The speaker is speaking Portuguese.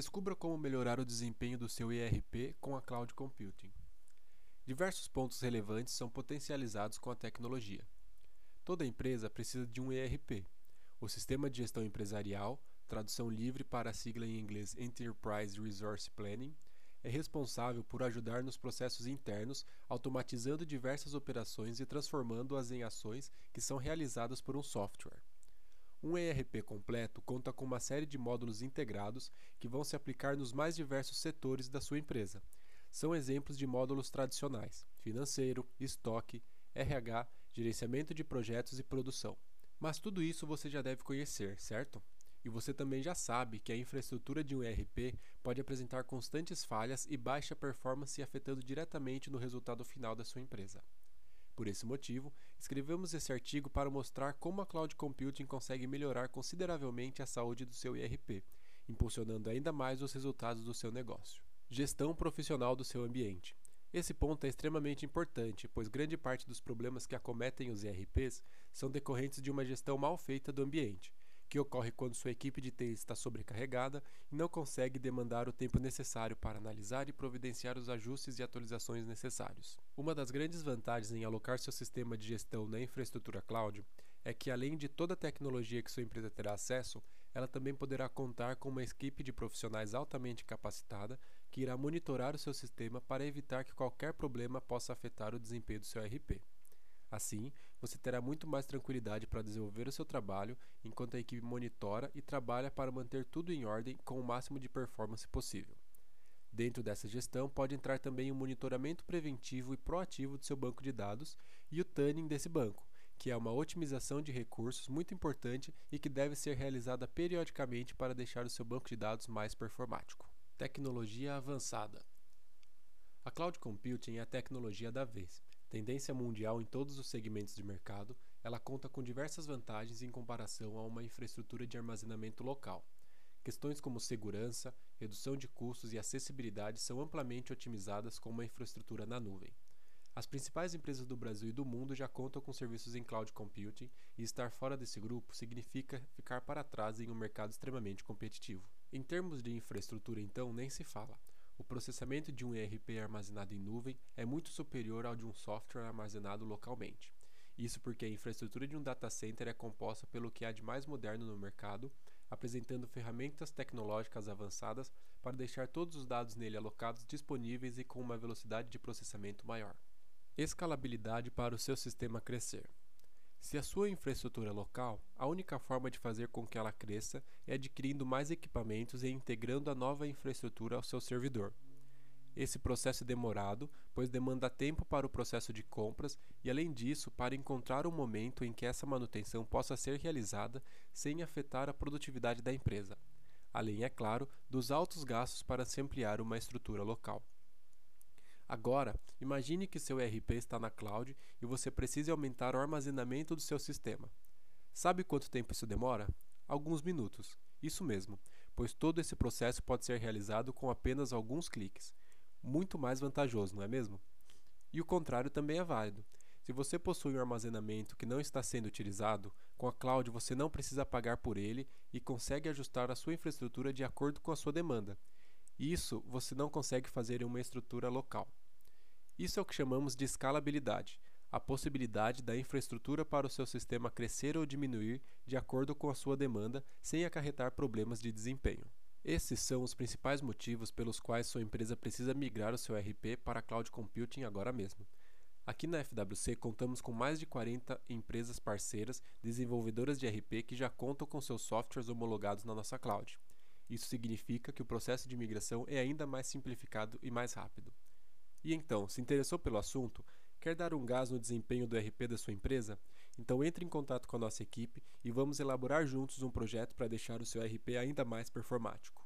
Descubra como melhorar o desempenho do seu ERP com a Cloud Computing. Diversos pontos relevantes são potencializados com a tecnologia. Toda empresa precisa de um ERP, o Sistema de Gestão Empresarial, tradução livre para a sigla em inglês Enterprise Resource Planning, é responsável por ajudar nos processos internos, automatizando diversas operações e transformando-as em ações que são realizadas por um software. Um ERP completo conta com uma série de módulos integrados que vão se aplicar nos mais diversos setores da sua empresa. São exemplos de módulos tradicionais: financeiro, estoque, RH, gerenciamento de projetos e produção. Mas tudo isso você já deve conhecer, certo? E você também já sabe que a infraestrutura de um ERP pode apresentar constantes falhas e baixa performance afetando diretamente no resultado final da sua empresa. Por esse motivo, escrevemos esse artigo para mostrar como a cloud computing consegue melhorar consideravelmente a saúde do seu IRP, impulsionando ainda mais os resultados do seu negócio. Gestão profissional do seu ambiente. Esse ponto é extremamente importante, pois grande parte dos problemas que acometem os IRPs são decorrentes de uma gestão mal feita do ambiente, que ocorre quando sua equipe de TI está sobrecarregada e não consegue demandar o tempo necessário para analisar e providenciar os ajustes e atualizações necessários. Uma das grandes vantagens em alocar seu sistema de gestão na infraestrutura cloud é que, além de toda a tecnologia que sua empresa terá acesso, ela também poderá contar com uma equipe de profissionais altamente capacitada que irá monitorar o seu sistema para evitar que qualquer problema possa afetar o desempenho do seu RP. Assim, você terá muito mais tranquilidade para desenvolver o seu trabalho enquanto a equipe monitora e trabalha para manter tudo em ordem com o máximo de performance possível. Dentro dessa gestão pode entrar também o monitoramento preventivo e proativo do seu banco de dados e o tuning desse banco, que é uma otimização de recursos muito importante e que deve ser realizada periodicamente para deixar o seu banco de dados mais performático. Tecnologia avançada. A cloud computing é a tecnologia da vez Tendência mundial em todos os segmentos de mercado, ela conta com diversas vantagens em comparação a uma infraestrutura de armazenamento local. Questões como segurança, redução de custos e acessibilidade são amplamente otimizadas com uma infraestrutura na nuvem. As principais empresas do Brasil e do mundo já contam com serviços em cloud computing e estar fora desse grupo significa ficar para trás em um mercado extremamente competitivo. Em termos de infraestrutura, então, nem se fala o processamento de um ERP armazenado em nuvem é muito superior ao de um software armazenado localmente. Isso porque a infraestrutura de um data center é composta pelo que há de mais moderno no mercado, apresentando ferramentas tecnológicas avançadas para deixar todos os dados nele alocados disponíveis e com uma velocidade de processamento maior. Escalabilidade para o seu sistema crescer. Se a sua infraestrutura é local, a única forma de fazer com que ela cresça é adquirindo mais equipamentos e integrando a nova infraestrutura ao seu servidor. Esse processo é demorado, pois demanda tempo para o processo de compras e, além disso, para encontrar um momento em que essa manutenção possa ser realizada sem afetar a produtividade da empresa. Além, é claro, dos altos gastos para se ampliar uma estrutura local. Agora, imagine que seu ERP está na cloud e você precisa aumentar o armazenamento do seu sistema. Sabe quanto tempo isso demora? Alguns minutos. Isso mesmo, pois todo esse processo pode ser realizado com apenas alguns cliques. Muito mais vantajoso, não é mesmo? E o contrário também é válido. Se você possui um armazenamento que não está sendo utilizado, com a cloud você não precisa pagar por ele e consegue ajustar a sua infraestrutura de acordo com a sua demanda. Isso você não consegue fazer em uma estrutura local. Isso é o que chamamos de escalabilidade, a possibilidade da infraestrutura para o seu sistema crescer ou diminuir de acordo com a sua demanda sem acarretar problemas de desempenho. Esses são os principais motivos pelos quais sua empresa precisa migrar o seu RP para cloud computing agora mesmo. Aqui na FWC contamos com mais de 40 empresas parceiras desenvolvedoras de RP que já contam com seus softwares homologados na nossa cloud. Isso significa que o processo de migração é ainda mais simplificado e mais rápido. E então, se interessou pelo assunto? Quer dar um gás no desempenho do RP da sua empresa? Então entre em contato com a nossa equipe e vamos elaborar juntos um projeto para deixar o seu RP ainda mais performático.